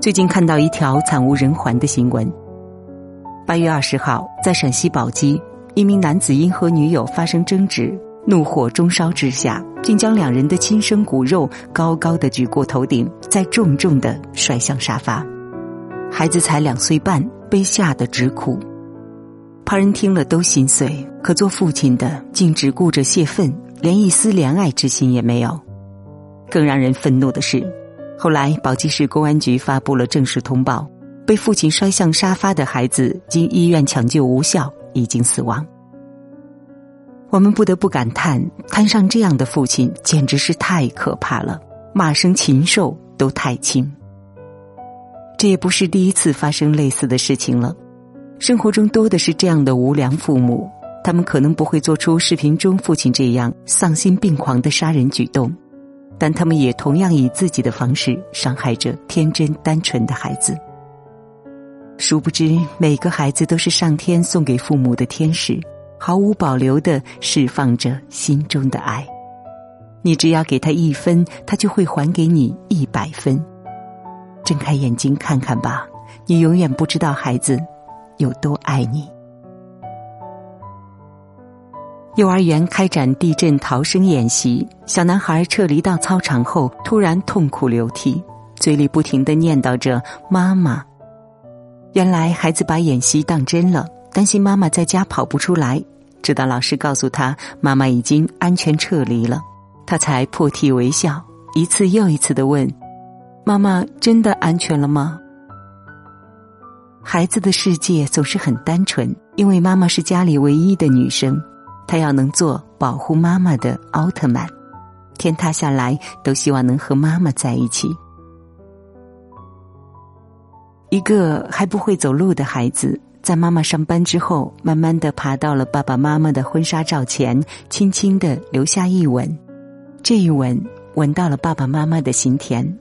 最近看到一条惨无人寰的新闻。八月二十号，在陕西宝鸡，一名男子因和女友发生争执，怒火中烧之下，竟将两人的亲生骨肉高高的举过头顶，再重重的摔向沙发。孩子才两岁半，被吓得直哭。旁人听了都心碎，可做父亲的竟只顾着泄愤，连一丝怜爱之心也没有。更让人愤怒的是，后来宝鸡市公安局发布了正式通报：被父亲摔向沙发的孩子经医院抢救无效，已经死亡。我们不得不感叹，摊上这样的父亲简直是太可怕了，骂声禽兽都太轻。这也不是第一次发生类似的事情了。生活中多的是这样的无良父母，他们可能不会做出视频中父亲这样丧心病狂的杀人举动，但他们也同样以自己的方式伤害着天真单纯的孩子。殊不知，每个孩子都是上天送给父母的天使，毫无保留的释放着心中的爱。你只要给他一分，他就会还给你一百分。睁开眼睛看看吧，你永远不知道孩子。有多爱你？幼儿园开展地震逃生演习，小男孩撤离到操场后，突然痛哭流涕，嘴里不停的念叨着“妈妈”。原来孩子把演习当真了，担心妈妈在家跑不出来，直到老师告诉他妈妈已经安全撤离了，他才破涕为笑，一次又一次的问：“妈妈真的安全了吗？”孩子的世界总是很单纯，因为妈妈是家里唯一的女生，他要能做保护妈妈的奥特曼，天塌下来都希望能和妈妈在一起。一个还不会走路的孩子，在妈妈上班之后，慢慢的爬到了爸爸妈妈的婚纱照前，轻轻的留下一吻，这一吻吻到了爸爸妈妈的心田。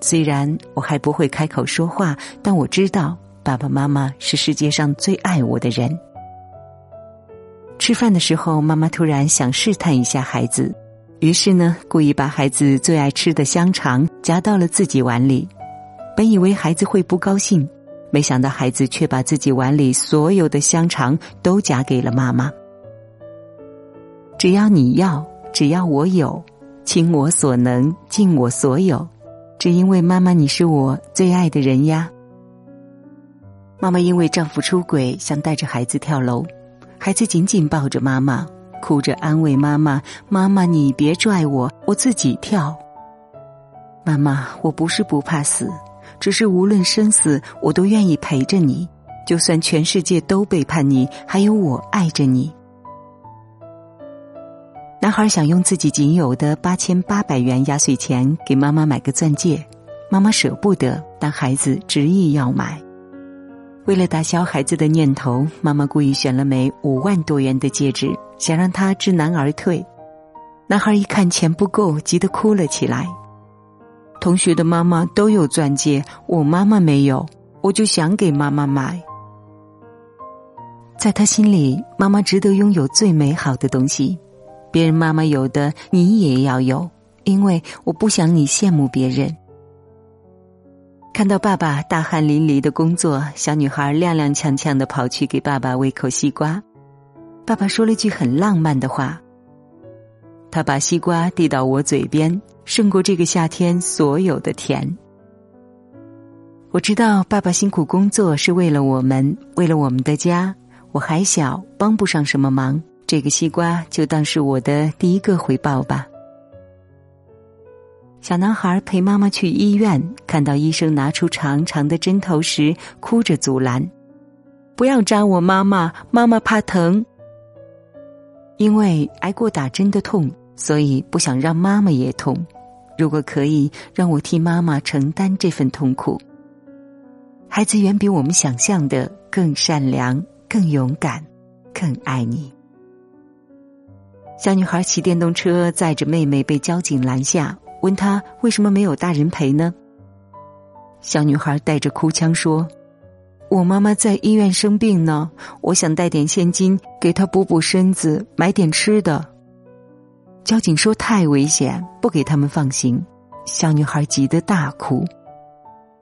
虽然我还不会开口说话，但我知道。爸爸妈妈是世界上最爱我的人。吃饭的时候，妈妈突然想试探一下孩子，于是呢，故意把孩子最爱吃的香肠夹到了自己碗里。本以为孩子会不高兴，没想到孩子却把自己碗里所有的香肠都夹给了妈妈。只要你要，只要我有，倾我所能，尽我所有，只因为妈妈你是我最爱的人呀。妈妈因为丈夫出轨，想带着孩子跳楼，孩子紧紧抱着妈妈，哭着安慰妈妈：“妈妈，你别拽我，我自己跳。”妈妈，我不是不怕死，只是无论生死，我都愿意陪着你，就算全世界都背叛你，还有我爱着你。男孩想用自己仅有的八千八百元压岁钱给妈妈买个钻戒，妈妈舍不得，但孩子执意要买。为了打消孩子的念头，妈妈故意选了枚五万多元的戒指，想让他知难而退。男孩一看钱不够，急得哭了起来。同学的妈妈都有钻戒，我妈妈没有，我就想给妈妈买。在他心里，妈妈值得拥有最美好的东西，别人妈妈有的，你也要有，因为我不想你羡慕别人。看到爸爸大汗淋漓的工作，小女孩踉踉跄跄的跑去给爸爸喂口西瓜。爸爸说了句很浪漫的话：“他把西瓜递到我嘴边，胜过这个夏天所有的甜。”我知道爸爸辛苦工作是为了我们，为了我们的家。我还小，帮不上什么忙，这个西瓜就当是我的第一个回报吧。小男孩陪妈妈去医院，看到医生拿出长长的针头时，哭着阻拦：“不要扎我妈妈，妈妈怕疼。”因为挨过打针的痛，所以不想让妈妈也痛。如果可以，让我替妈妈承担这份痛苦。孩子远比我们想象的更善良、更勇敢、更爱你。小女孩骑电动车载着妹妹被交警拦下。问他为什么没有大人陪呢？小女孩带着哭腔说：“我妈妈在医院生病呢，我想带点现金给她补补身子，买点吃的。”交警说太危险，不给他们放行。小女孩急得大哭。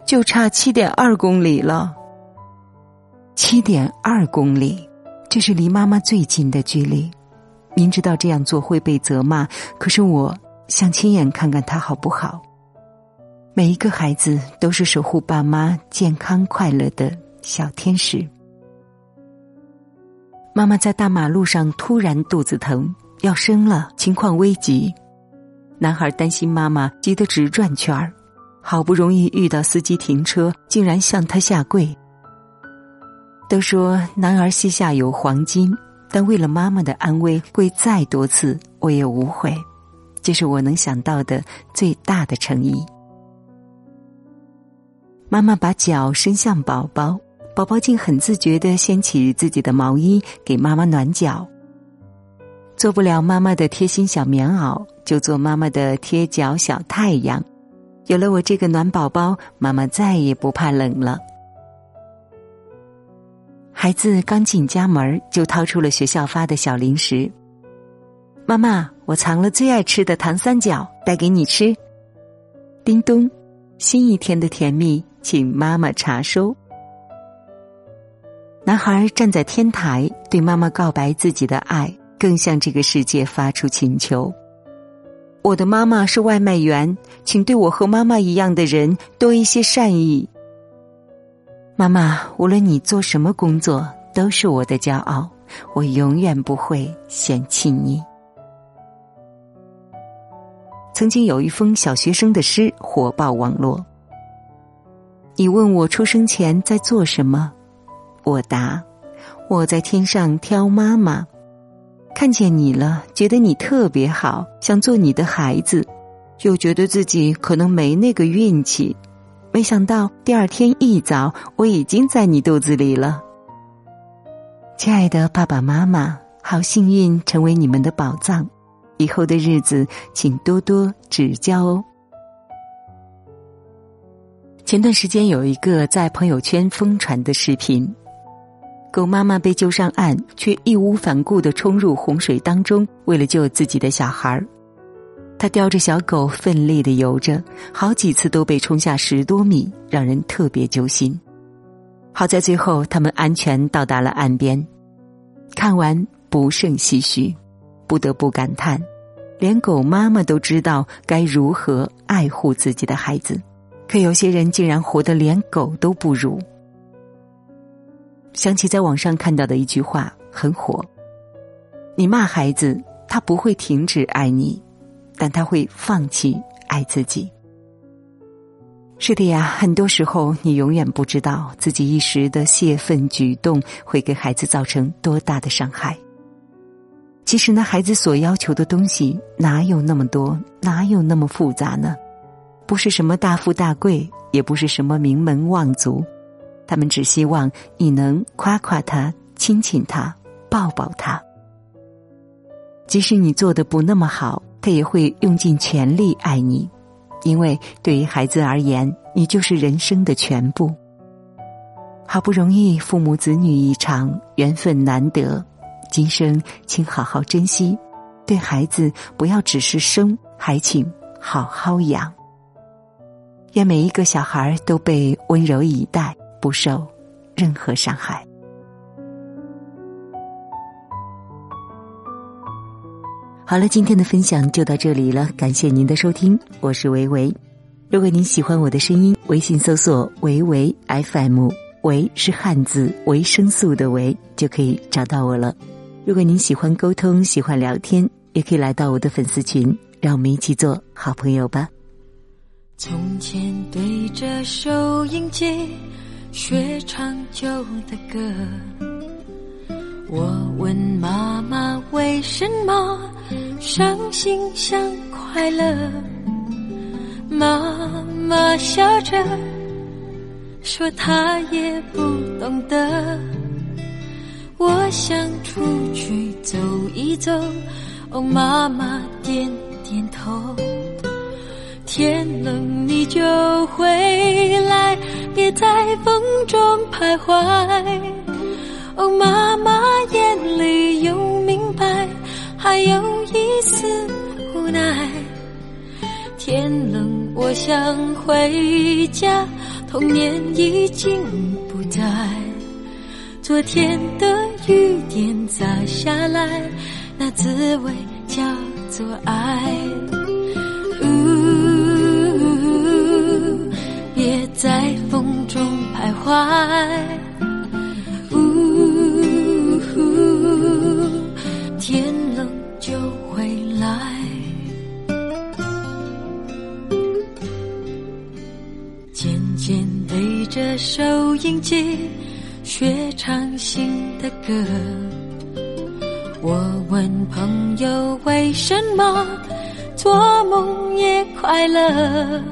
就差七点二公里了。七点二公里，这是离妈妈最近的距离。明知道这样做会被责骂，可是我想亲眼看看他好不好？每一个孩子都是守护爸妈健康快乐的小天使。妈妈在大马路上突然肚子疼，要生了，情况危急。男孩担心妈妈，急得直转圈儿。好不容易遇到司机停车，竟然向他下跪。都说男儿膝下有黄金，但为了妈妈的安危，跪再多次我也无悔。这是我能想到的最大的诚意。妈妈把脚伸向宝宝，宝宝竟很自觉的掀起自己的毛衣给妈妈暖脚。做不了妈妈的贴心小棉袄，就做妈妈的贴脚小太阳。有了我这个暖宝宝，妈妈再也不怕冷了。孩子刚进家门，就掏出了学校发的小零食。妈妈，我藏了最爱吃的糖三角，带给你吃。叮咚，新一天的甜蜜，请妈妈查收。男孩站在天台，对妈妈告白自己的爱，更向这个世界发出请求。我的妈妈是外卖员，请对我和妈妈一样的人多一些善意。妈妈，无论你做什么工作，都是我的骄傲，我永远不会嫌弃你。曾经有一封小学生的诗火爆网络。你问我出生前在做什么，我答：我在天上挑妈妈。看见你了，觉得你特别好，想做你的孩子，又觉得自己可能没那个运气。没想到第二天一早，我已经在你肚子里了。亲爱的爸爸妈妈，好幸运成为你们的宝藏，以后的日子请多多指教哦。前段时间有一个在朋友圈疯传的视频。狗妈妈被救上岸，却义无反顾的冲入洪水当中，为了救自己的小孩儿。他叼着小狗奋力的游着，好几次都被冲下十多米，让人特别揪心。好在最后他们安全到达了岸边。看完不胜唏嘘，不得不感叹：连狗妈妈都知道该如何爱护自己的孩子，可有些人竟然活得连狗都不如。想起在网上看到的一句话很火：“你骂孩子，他不会停止爱你，但他会放弃爱自己。”是的呀，很多时候你永远不知道自己一时的泄愤举动会给孩子造成多大的伤害。其实那孩子所要求的东西哪有那么多，哪有那么复杂呢？不是什么大富大贵，也不是什么名门望族。他们只希望你能夸夸他、亲亲他、抱抱他。即使你做的不那么好，他也会用尽全力爱你，因为对于孩子而言，你就是人生的全部。好不容易父母子女一场，缘分难得，今生请好好珍惜。对孩子，不要只是生，还请好好养。愿每一个小孩都被温柔以待。不受任何伤害。好了，今天的分享就到这里了，感谢您的收听，我是维维。如果您喜欢我的声音，微信搜索“维维 FM”，维是汉字维生素的维，就可以找到我了。如果您喜欢沟通，喜欢聊天，也可以来到我的粉丝群，让我们一起做好朋友吧。从前对着收音机。学唱旧的歌，我问妈妈为什么伤心像快乐，妈妈笑着说她也不懂得。我想出去走一走，哦，妈妈点点头。天冷你就回来，别在风中徘徊。哦，妈妈眼里有明白，还有一丝无奈。天冷。我想回家，童年已经不在。昨天的雨点洒下来，那滋味叫做爱。呜，别在风中徘徊。呜，天冷就回来。渐渐对着收音机学唱新的歌，我问朋友为什么做梦也快乐，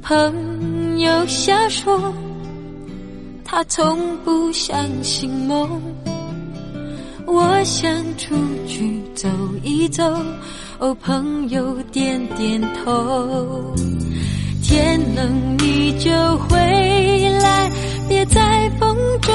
朋友笑说他从不相信梦。我想出去走一走，哦，朋友点点头。天冷你就回来，别在风中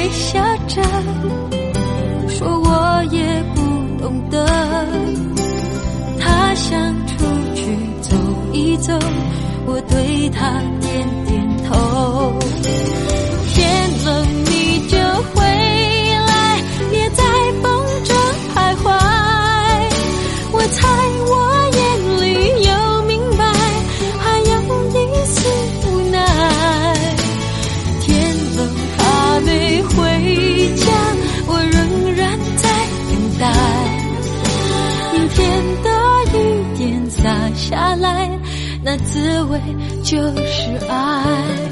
微笑着说我也不懂得，他想出去走一走，我对他点为就是爱。